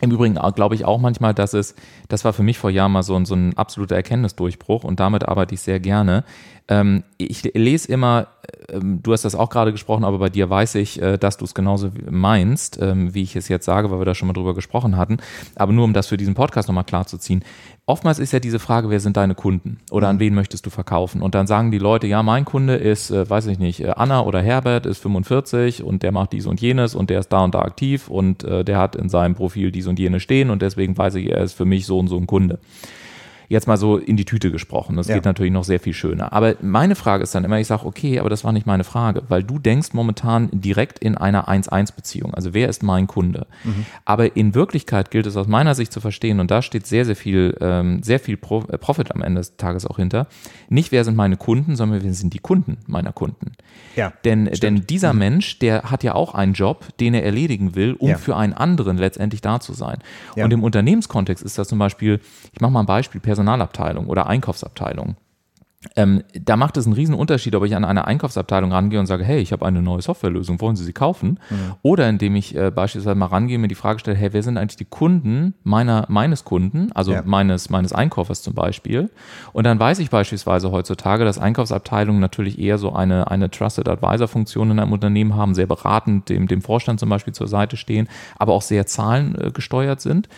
Im Übrigen glaube ich auch manchmal, dass es, das war für mich vor Jahren mal so ein, so ein absoluter Erkenntnisdurchbruch und damit arbeite ich sehr gerne. Ähm, ich lese immer, ähm, du hast das auch gerade gesprochen, aber bei dir weiß ich, äh, dass du es genauso meinst, ähm, wie ich es jetzt sage, weil wir da schon mal drüber gesprochen hatten. Aber nur um das für diesen Podcast nochmal klar zu ziehen. Oftmals ist ja diese Frage, wer sind deine Kunden oder an mhm. wen möchtest du verkaufen? Und dann sagen die Leute, ja, mein Kunde ist, äh, weiß ich nicht, äh, Anna oder Herbert ist 45 und der macht dies und jenes und der ist da und da aktiv und äh, der hat in seinem Profil dies und jenes stehen und deswegen weiß ich, er ist für mich so und so ein Kunde. Jetzt mal so in die Tüte gesprochen. Das ja. geht natürlich noch sehr viel schöner. Aber meine Frage ist dann immer, ich sage, okay, aber das war nicht meine Frage, weil du denkst momentan direkt in einer 1-1-Beziehung. Also wer ist mein Kunde? Mhm. Aber in Wirklichkeit gilt es aus meiner Sicht zu verstehen, und da steht sehr, sehr viel, ähm, sehr viel Pro äh, Profit am Ende des Tages auch hinter. Nicht wer sind meine Kunden, sondern wer sind die Kunden meiner Kunden. Ja, denn, denn dieser mhm. Mensch, der hat ja auch einen Job, den er erledigen will, um ja. für einen anderen letztendlich da zu sein. Ja. Und im Unternehmenskontext ist das zum Beispiel, ich mache mal ein Beispiel, Personal Personalabteilung oder Einkaufsabteilung. Ähm, da macht es einen riesen Unterschied, ob ich an eine Einkaufsabteilung rangehe und sage, hey, ich habe eine neue Softwarelösung, wollen Sie sie kaufen? Mhm. Oder indem ich äh, beispielsweise mal rangehe und mir die Frage stelle, hey, wer sind eigentlich die Kunden meiner, meines Kunden, also ja. meines, meines Einkaufers zum Beispiel? Und dann weiß ich beispielsweise heutzutage, dass Einkaufsabteilungen natürlich eher so eine, eine Trusted Advisor-Funktion in einem Unternehmen haben, sehr beratend dem, dem Vorstand zum Beispiel zur Seite stehen, aber auch sehr zahlengesteuert sind.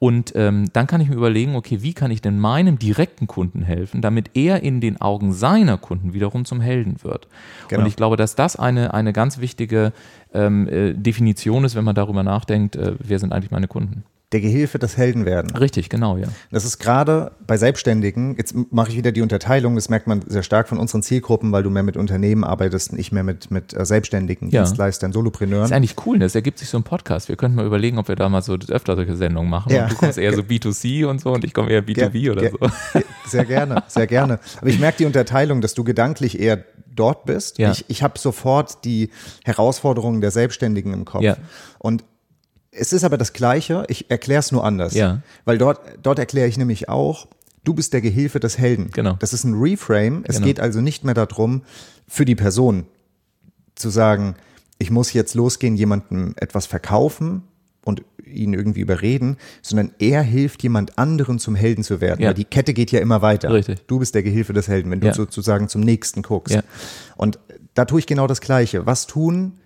Und ähm, dann kann ich mir überlegen, okay, wie kann ich denn meinem direkten Kunden helfen, damit er in den Augen seiner Kunden wiederum zum Helden wird. Genau. Und ich glaube, dass das eine, eine ganz wichtige ähm, äh, Definition ist, wenn man darüber nachdenkt, äh, wer sind eigentlich meine Kunden der Gehilfe des Helden werden. Richtig, genau, ja. Das ist gerade bei Selbstständigen, jetzt mache ich wieder die Unterteilung, das merkt man sehr stark von unseren Zielgruppen, weil du mehr mit Unternehmen arbeitest und ich mehr mit, mit äh, Selbstständigen, ja. Dienstleistern, Solopreneuren. Das ist eigentlich cool, das ergibt sich so ein Podcast. Wir könnten mal überlegen, ob wir da mal so öfter solche Sendungen machen. Ja. Und du kommst eher *laughs* so B2C und so und ich komme eher B2B Ger oder so. Sehr gerne, sehr gerne. Aber ich merke die Unterteilung, dass du gedanklich eher dort bist. Ja. Ich, ich habe sofort die Herausforderungen der Selbstständigen im Kopf. Ja. Und es ist aber das Gleiche, ich erkläre es nur anders. Ja. Weil dort, dort erkläre ich nämlich auch, du bist der Gehilfe des Helden. Genau. Das ist ein Reframe. Es genau. geht also nicht mehr darum, für die Person zu sagen, ich muss jetzt losgehen, jemandem etwas verkaufen und ihn irgendwie überreden, sondern er hilft jemand anderen zum Helden zu werden. Ja. Weil die Kette geht ja immer weiter. Richtig. Du bist der Gehilfe des Helden, wenn du ja. sozusagen zum nächsten guckst. Ja. Und da tue ich genau das Gleiche. Was tun,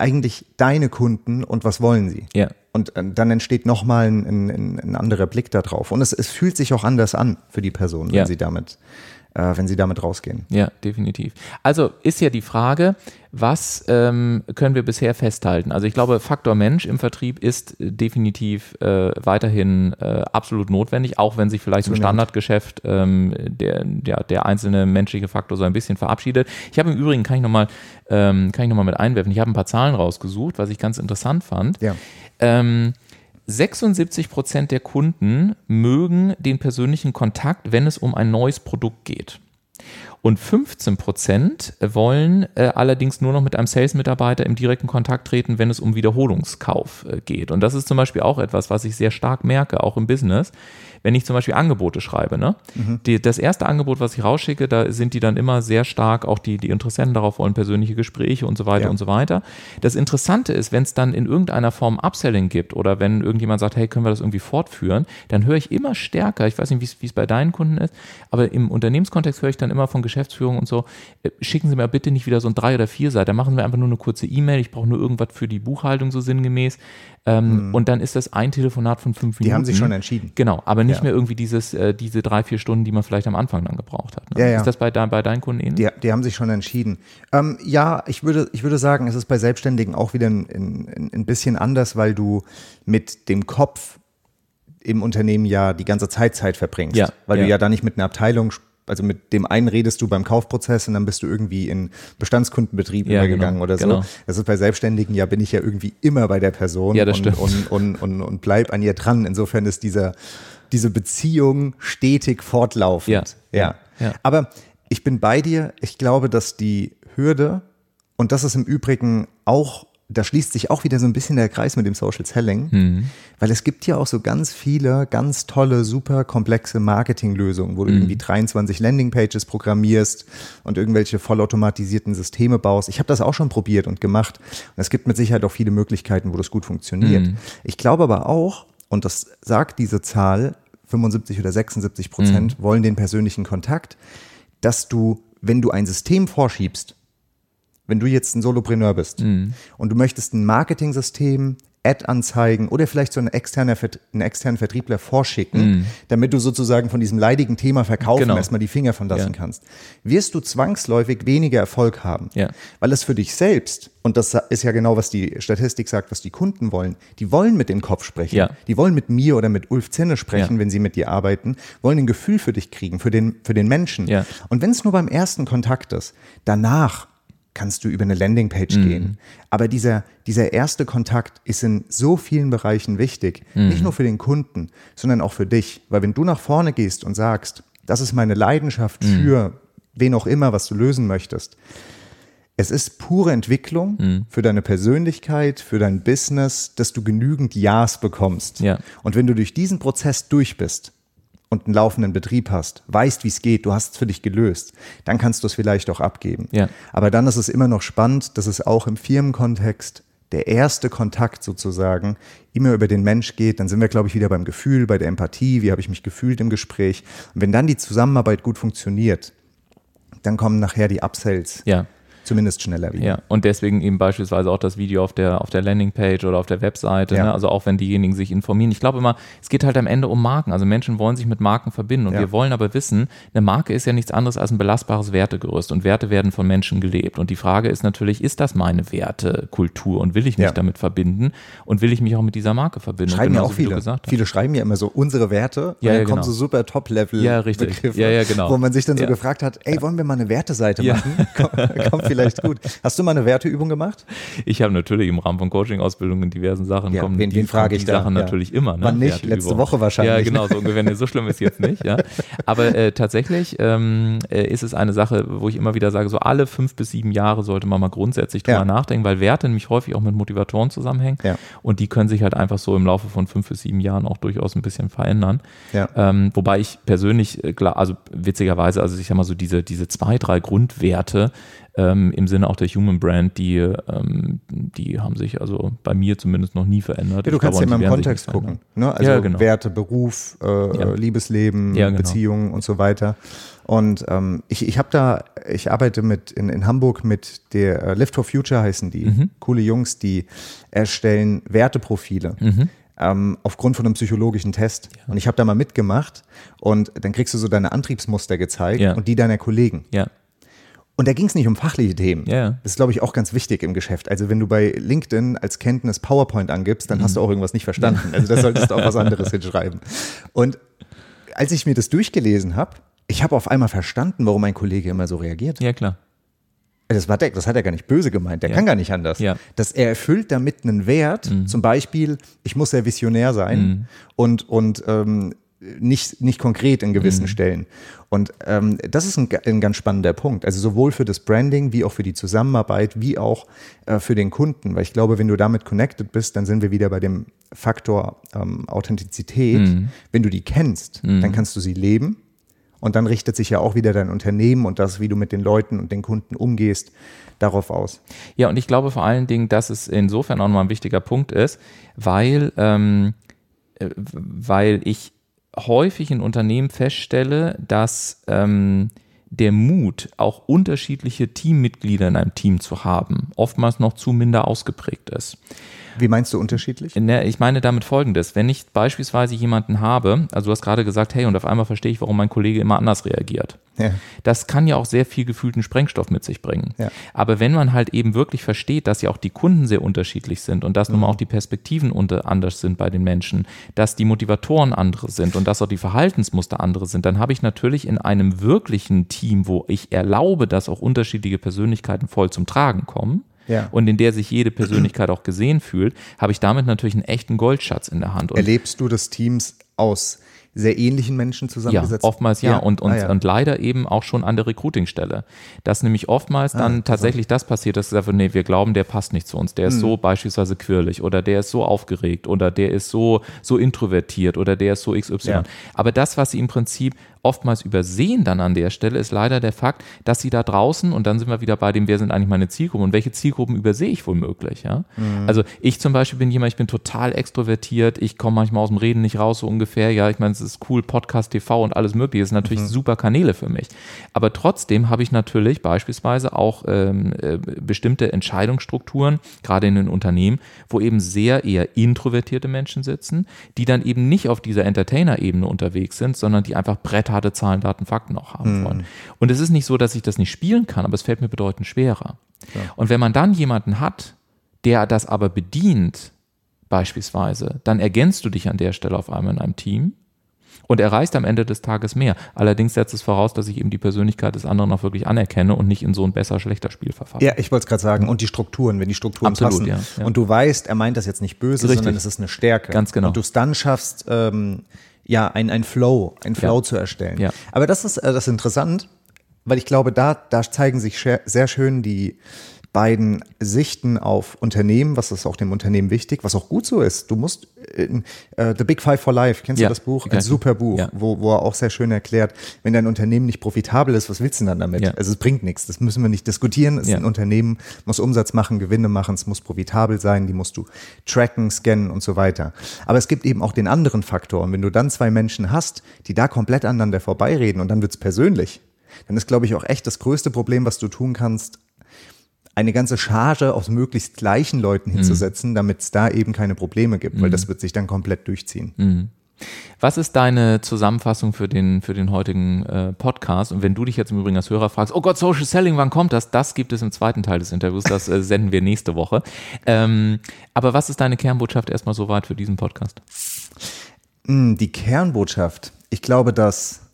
eigentlich deine Kunden und was wollen sie? Ja. Und äh, dann entsteht nochmal ein, ein, ein anderer Blick darauf. Und es, es fühlt sich auch anders an für die Person, wenn ja. sie damit äh, wenn sie damit rausgehen. Ja, definitiv. Also ist ja die Frage, was ähm, können wir bisher festhalten? Also ich glaube, Faktor Mensch im Vertrieb ist definitiv äh, weiterhin äh, absolut notwendig, auch wenn sich vielleicht im Standardgeschäft ähm, der, der, der einzelne menschliche Faktor so ein bisschen verabschiedet. Ich habe im Übrigen, kann ich nochmal ähm, noch mit einwerfen, ich habe ein paar Zahlen rausgesucht, was ich ganz interessant fand. Ja. Ähm, 76 Prozent der Kunden mögen den persönlichen Kontakt, wenn es um ein neues Produkt geht. Und 15 Prozent wollen äh, allerdings nur noch mit einem Sales-Mitarbeiter im direkten Kontakt treten, wenn es um Wiederholungskauf äh, geht. Und das ist zum Beispiel auch etwas, was ich sehr stark merke, auch im Business wenn ich zum Beispiel Angebote schreibe, ne? Mhm. Die, das erste Angebot, was ich rausschicke, da sind die dann immer sehr stark, auch die, die Interessenten darauf wollen, persönliche Gespräche und so weiter ja. und so weiter. Das Interessante ist, wenn es dann in irgendeiner Form Upselling gibt oder wenn irgendjemand sagt, hey, können wir das irgendwie fortführen, dann höre ich immer stärker, ich weiß nicht, wie es bei deinen Kunden ist, aber im Unternehmenskontext höre ich dann immer von Geschäftsführung und so, äh, schicken Sie mir bitte nicht wieder so ein drei oder vier Seite, machen wir einfach nur eine kurze E-Mail, ich brauche nur irgendwas für die Buchhaltung so sinngemäß. Ähm, mhm. Und dann ist das ein Telefonat von fünf Minuten. Die haben sich schon entschieden. Genau, aber nicht ja. mehr irgendwie dieses, äh, diese drei, vier Stunden, die man vielleicht am Anfang dann gebraucht hat. Ne? Ja, ja. Ist das bei, bei deinen Kunden ähnlich? Die, die haben sich schon entschieden. Ähm, ja, ich würde, ich würde sagen, es ist bei Selbstständigen auch wieder ein, ein, ein bisschen anders, weil du mit dem Kopf im Unternehmen ja die ganze Zeit Zeit verbringst. Ja, weil ja. du ja da nicht mit einer Abteilung also mit dem einen redest du beim Kaufprozess und dann bist du irgendwie in Bestandskundenbetrieb ja, übergegangen genau, oder so. Genau. Das ist bei Selbstständigen, ja, bin ich ja irgendwie immer bei der Person ja, das und, stimmt. und, und, und, und bleib an ihr dran. Insofern ist dieser, diese Beziehung stetig fortlaufend. Ja, ja. ja. Aber ich bin bei dir. Ich glaube, dass die Hürde, und das ist im Übrigen auch da schließt sich auch wieder so ein bisschen der Kreis mit dem Social Selling, mhm. weil es gibt ja auch so ganz viele ganz tolle, super komplexe Marketinglösungen, wo du mhm. irgendwie 23 Landingpages programmierst und irgendwelche vollautomatisierten Systeme baust. Ich habe das auch schon probiert und gemacht und es gibt mit Sicherheit auch viele Möglichkeiten, wo das gut funktioniert. Mhm. Ich glaube aber auch, und das sagt diese Zahl, 75 oder 76 Prozent mhm. wollen den persönlichen Kontakt, dass du, wenn du ein System vorschiebst, wenn du jetzt ein Solopreneur bist mhm. und du möchtest ein Marketing-System, Ad-Anzeigen oder vielleicht so einen externen, einen externen Vertriebler vorschicken, mm. damit du sozusagen von diesem leidigen Thema Verkaufen genau. erstmal die Finger von lassen ja. kannst, wirst du zwangsläufig weniger Erfolg haben. Ja. Weil es für dich selbst, und das ist ja genau, was die Statistik sagt, was die Kunden wollen, die wollen mit dem Kopf sprechen. Ja. Die wollen mit mir oder mit Ulf Zinne sprechen, wenn sie mit dir arbeiten, wollen ein Gefühl für dich kriegen, für den, für den Menschen. Und wenn es nur beim ersten Kontakt ist, danach kannst du über eine Landingpage mhm. gehen. Aber dieser, dieser erste Kontakt ist in so vielen Bereichen wichtig. Mhm. Nicht nur für den Kunden, sondern auch für dich. Weil wenn du nach vorne gehst und sagst, das ist meine Leidenschaft mhm. für wen auch immer, was du lösen möchtest. Es ist pure Entwicklung mhm. für deine Persönlichkeit, für dein Business, dass du genügend Ja's bekommst. Ja. Und wenn du durch diesen Prozess durch bist, und einen laufenden Betrieb hast, weißt, wie es geht, du hast es für dich gelöst, dann kannst du es vielleicht auch abgeben. Ja. Aber dann ist es immer noch spannend, dass es auch im Firmenkontext der erste Kontakt sozusagen immer über den Mensch geht, dann sind wir, glaube ich, wieder beim Gefühl, bei der Empathie, wie habe ich mich gefühlt im Gespräch. Und wenn dann die Zusammenarbeit gut funktioniert, dann kommen nachher die Upsells. Ja zumindest schneller wieder. Ja, und deswegen eben beispielsweise auch das Video auf der, auf der Landingpage oder auf der Webseite, ja. ne? also auch wenn diejenigen sich informieren. Ich glaube immer, es geht halt am Ende um Marken. Also Menschen wollen sich mit Marken verbinden und ja. wir wollen aber wissen, eine Marke ist ja nichts anderes als ein belastbares Wertegerüst und Werte werden von Menschen gelebt. Und die Frage ist natürlich, ist das meine Wertekultur und will ich mich ja. damit verbinden und will ich mich auch mit dieser Marke verbinden? Schreiben ja auch viele. Viele schreiben ja immer so unsere Werte ja, und dann kommen genau. so super Top-Level ja, richtig. ja, ja, genau. wo man sich dann so gefragt hat, ey, wollen wir mal eine Werteseite machen? *laughs* Kommt *laughs* vielleicht gut. *laughs* Hast du mal eine Werteübung gemacht? Ich habe natürlich im Rahmen von Coaching-Ausbildungen in diversen Sachen ja, kommen wen, wen frage ich die da? Sachen ja. natürlich immer. Ne? Wann nicht? Letzte Woche wahrscheinlich. Ja, genau, so ungefähr. So schlimm ist jetzt nicht. Ja. *laughs* Aber äh, tatsächlich ähm, äh, ist es eine Sache, wo ich immer wieder sage, so alle fünf bis sieben Jahre sollte man mal grundsätzlich drüber ja. nachdenken, weil Werte nämlich häufig auch mit Motivatoren zusammenhängen. Ja. Und die können sich halt einfach so im Laufe von fünf bis sieben Jahren auch durchaus ein bisschen verändern. Ja. Ähm, wobei ich persönlich, äh, klar, also witzigerweise, also ich sag mal so diese, diese zwei, drei Grundwerte, ähm, im Sinne auch der Human Brand, die, ähm, die haben sich also bei mir zumindest noch nie verändert. Ja, du ich kannst ja immer im Kontext gucken. Ne? Also ja, genau. Werte, Beruf, äh, ja. Liebesleben, ja, genau. Beziehungen und so weiter. Und ähm, ich, ich habe da, ich arbeite mit in, in Hamburg mit der äh, Lift for Future heißen die. Mhm. Coole Jungs, die erstellen Werteprofile. Mhm. Ähm, aufgrund von einem psychologischen Test. Ja. Und ich habe da mal mitgemacht und dann kriegst du so deine Antriebsmuster gezeigt ja. und die deiner Kollegen. Ja. Und da ging es nicht um fachliche Themen. Yeah. Das ist, glaube ich, auch ganz wichtig im Geschäft. Also wenn du bei LinkedIn als Kenntnis PowerPoint angibst, dann mhm. hast du auch irgendwas nicht verstanden. Also da solltest du auch was anderes *laughs* hinschreiben. Und als ich mir das durchgelesen habe, ich habe auf einmal verstanden, warum mein Kollege immer so reagiert. Ja, klar. Das war der, das hat er gar nicht böse gemeint. Der ja. kann gar nicht anders. Ja. Dass er erfüllt damit einen Wert. Mhm. Zum Beispiel, ich muss sehr visionär sein mhm. und und ähm, nicht, nicht konkret in gewissen mhm. Stellen. Und ähm, das ist ein, ein, ganz spannender Punkt. Also sowohl für das Branding, wie auch für die Zusammenarbeit, wie auch äh, für den Kunden. Weil ich glaube, wenn du damit connected bist, dann sind wir wieder bei dem Faktor ähm, Authentizität. Mhm. Wenn du die kennst, mhm. dann kannst du sie leben. Und dann richtet sich ja auch wieder dein Unternehmen und das, wie du mit den Leuten und den Kunden umgehst, darauf aus. Ja, und ich glaube vor allen Dingen, dass es insofern auch nochmal ein wichtiger Punkt ist, weil, ähm, äh, weil ich häufig in Unternehmen feststelle, dass ähm, der Mut, auch unterschiedliche Teammitglieder in einem Team zu haben, oftmals noch zu minder ausgeprägt ist. Wie meinst du unterschiedlich? Ich meine damit folgendes. Wenn ich beispielsweise jemanden habe, also du hast gerade gesagt, hey, und auf einmal verstehe ich, warum mein Kollege immer anders reagiert. Ja. Das kann ja auch sehr viel gefühlten Sprengstoff mit sich bringen. Ja. Aber wenn man halt eben wirklich versteht, dass ja auch die Kunden sehr unterschiedlich sind und dass mhm. nun mal mhm. auch die Perspektiven unter, anders sind bei den Menschen, dass die Motivatoren andere sind und dass auch die Verhaltensmuster andere sind, dann habe ich natürlich in einem wirklichen Team, wo ich erlaube, dass auch unterschiedliche Persönlichkeiten voll zum Tragen kommen, ja. und in der sich jede Persönlichkeit auch gesehen fühlt, habe ich damit natürlich einen echten Goldschatz in der Hand. Und Erlebst du das Teams aus sehr ähnlichen Menschen zusammengesetzt? Ja, oftmals ja, ja. Und, und, ah, ja. und leider eben auch schon an der Recruitingstelle. Dass nämlich oftmals ah, dann tatsächlich das passiert, dass gesagt wird, nee, wir glauben, der passt nicht zu uns, der ist hm. so beispielsweise quirlig oder der ist so aufgeregt oder der ist so, so introvertiert oder der ist so XY. Ja. Aber das, was sie im Prinzip oftmals übersehen dann an der Stelle, ist leider der Fakt, dass sie da draußen, und dann sind wir wieder bei dem, wer sind eigentlich meine Zielgruppen und welche Zielgruppen übersehe ich womöglich. Ja? Mhm. Also ich zum Beispiel bin jemand, ich bin total extrovertiert, ich komme manchmal aus dem Reden nicht raus, so ungefähr. Ja, ich meine, es ist cool, Podcast, TV und alles mögliche, das sind natürlich mhm. super Kanäle für mich. Aber trotzdem habe ich natürlich beispielsweise auch ähm, äh, bestimmte Entscheidungsstrukturen, gerade in den Unternehmen, wo eben sehr eher introvertierte Menschen sitzen, die dann eben nicht auf dieser Entertainer-Ebene unterwegs sind, sondern die einfach Bretter harte Zahlen, Daten, Fakten auch haben mhm. wollen. Und es ist nicht so, dass ich das nicht spielen kann, aber es fällt mir bedeutend schwerer. Ja. Und wenn man dann jemanden hat, der das aber bedient, beispielsweise, dann ergänzt du dich an der Stelle auf einmal in einem Team und erreichst am Ende des Tages mehr. Allerdings setzt es voraus, dass ich eben die Persönlichkeit des anderen auch wirklich anerkenne und nicht in so ein besser-schlechter Spiel verfalle. Ja, ich wollte es gerade sagen. Und die Strukturen, wenn die Strukturen Absolut, passen. Ja, ja. Und du weißt, er meint das jetzt nicht böse, Richtig. sondern es ist eine Stärke. Ganz genau. Und du es dann schaffst, ähm, ja, ein, ein Flow, ein Flow ja. zu erstellen. Ja. Aber das ist, äh, das ist interessant, weil ich glaube, da, da zeigen sich sehr schön die, beiden Sichten auf Unternehmen, was ist auch dem Unternehmen wichtig, was auch gut so ist. Du musst in, uh, The Big Five for Life, kennst ja, du das Buch? Ein super Buch, ja. wo, wo er auch sehr schön erklärt, wenn dein Unternehmen nicht profitabel ist, was willst du dann damit? Ja. Also es bringt nichts, das müssen wir nicht diskutieren. Es ist ein Unternehmen, muss Umsatz machen, Gewinne machen, es muss profitabel sein, die musst du tracken, scannen und so weiter. Aber es gibt eben auch den anderen Faktor. Und wenn du dann zwei Menschen hast, die da komplett aneinander vorbeireden und dann wird's persönlich, dann ist, glaube ich, auch echt das größte Problem, was du tun kannst, eine ganze Charge aus möglichst gleichen Leuten mhm. hinzusetzen, mhm. damit es da eben keine Probleme gibt, weil mhm. das wird sich dann komplett durchziehen. Mhm. Was ist deine Zusammenfassung für den, für den heutigen äh, Podcast? Und wenn du dich jetzt im Übrigen als Hörer fragst, oh Gott, Social Selling, wann kommt das? Das gibt es im zweiten Teil des Interviews, das äh, senden wir nächste Woche. Ähm, aber was ist deine Kernbotschaft erstmal soweit für diesen Podcast? Hm, die Kernbotschaft, ich glaube, dass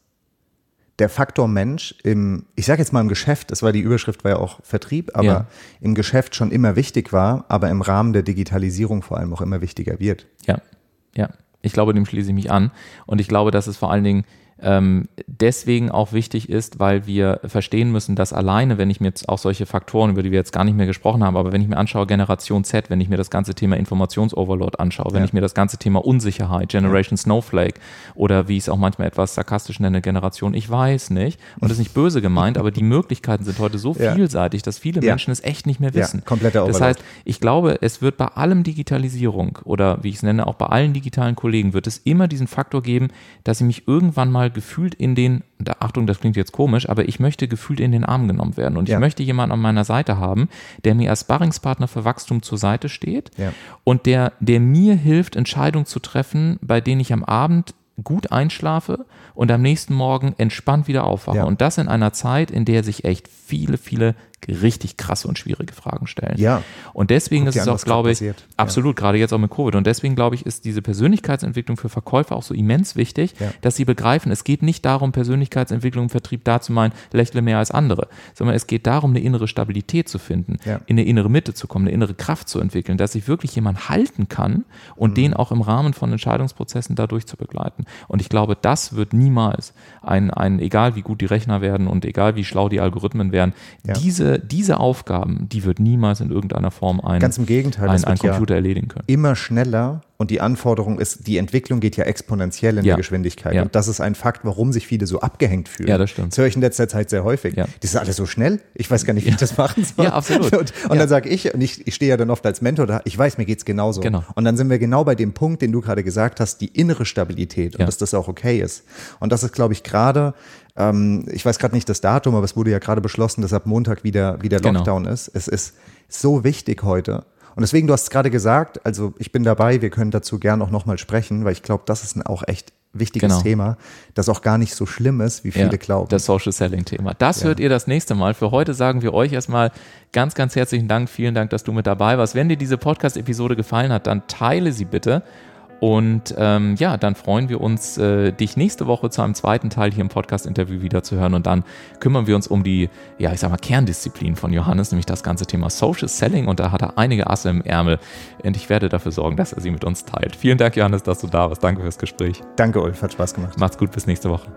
der Faktor Mensch im, ich sage jetzt mal im Geschäft, das war die Überschrift, war ja auch Vertrieb, aber ja. im Geschäft schon immer wichtig war, aber im Rahmen der Digitalisierung vor allem auch immer wichtiger wird. Ja, ja. Ich glaube, dem schließe ich mich an. Und ich glaube, dass es vor allen Dingen ähm, deswegen auch wichtig ist, weil wir verstehen müssen, dass alleine, wenn ich mir jetzt auch solche Faktoren, über die wir jetzt gar nicht mehr gesprochen haben, aber wenn ich mir anschaue, Generation Z, wenn ich mir das ganze Thema Informationsoverload anschaue, wenn ja. ich mir das ganze Thema Unsicherheit, Generation ja. Snowflake oder wie ich es auch manchmal etwas sarkastisch nenne, Generation, ich weiß nicht, und das ist nicht böse gemeint, aber die Möglichkeiten sind heute so ja. vielseitig, dass viele Menschen es echt nicht mehr wissen. Kompletter Overload. Das heißt, ich glaube, es wird bei allem Digitalisierung oder wie ich es nenne, auch bei allen digitalen Kollegen, wird es immer diesen Faktor geben, dass ich mich irgendwann mal gefühlt in den, Achtung, das klingt jetzt komisch, aber ich möchte gefühlt in den Arm genommen werden. Und ja. ich möchte jemanden an meiner Seite haben, der mir als Sparringspartner für Wachstum zur Seite steht ja. und der, der mir hilft, Entscheidungen zu treffen, bei denen ich am Abend gut einschlafe und am nächsten Morgen entspannt wieder aufwache. Ja. Und das in einer Zeit, in der sich echt viele, viele richtig krasse und schwierige Fragen stellen. Ja. Und deswegen Guck ist es auch, glaube ich, passiert. absolut, ja. gerade jetzt auch mit Covid. Und deswegen, glaube ich, ist diese Persönlichkeitsentwicklung für Verkäufer auch so immens wichtig, ja. dass sie begreifen, es geht nicht darum, Persönlichkeitsentwicklung im Vertrieb da zu meinen, lächle mehr als andere, sondern es geht darum, eine innere Stabilität zu finden, ja. in eine innere Mitte zu kommen, eine innere Kraft zu entwickeln, dass sich wirklich jemand halten kann und mhm. den auch im Rahmen von Entscheidungsprozessen dadurch zu begleiten. Und ich glaube, das wird niemals ein, ein egal wie gut die Rechner werden und egal wie schlau die Algorithmen werden, diese diese, Aufgaben, die wird niemals in irgendeiner Form ein, Ganz im Gegenteil, ein, ein Computer ja erledigen können. Immer schneller und die Anforderung ist, die Entwicklung geht ja exponentiell in ja. der Geschwindigkeit. Ja. Und das ist ein Fakt, warum sich viele so abgehängt fühlen. Ja, das stimmt. Das höre ich in letzter Zeit sehr häufig. Ja. Das ist alles so schnell. Ich weiß gar nicht, wie ich das machen soll. Ja, absolut. Und, und dann sage ich, und ich, ich stehe ja dann oft als Mentor da, ich weiß, mir geht es genauso. Genau. Und dann sind wir genau bei dem Punkt, den du gerade gesagt hast, die innere Stabilität und dass das auch okay ist. Und das ist, glaube ich, gerade ähm, ich weiß gerade nicht das Datum, aber es wurde ja gerade beschlossen, dass ab Montag wieder, wieder genau. Lockdown genau. ist. Es ist so wichtig heute. Und deswegen, du hast es gerade gesagt, also ich bin dabei, wir können dazu gern auch nochmal sprechen, weil ich glaube, das ist ein auch echt wichtiges genau. Thema, das auch gar nicht so schlimm ist, wie viele ja, glauben. Das Social Selling Thema. Das ja. hört ihr das nächste Mal. Für heute sagen wir euch erstmal ganz, ganz herzlichen Dank. Vielen Dank, dass du mit dabei warst. Wenn dir diese Podcast-Episode gefallen hat, dann teile sie bitte Und ähm, ja, dann freuen wir uns, äh, dich nächste Woche zu einem zweiten Teil hier im Podcast-Interview wieder zu hören. Und dann kümmern wir uns um die, ja, ich sag mal, Kerndisziplin von Johannes, nämlich das ganze Thema Social Selling. Und da hat er einige Asse im Ärmel. Und ich werde dafür sorgen, dass er sie mit uns teilt. Vielen Dank, Johannes, dass du da warst. Danke fürs Gespräch. Danke, Ulf. Hat Spaß gemacht. Macht's gut. Bis nächste Woche.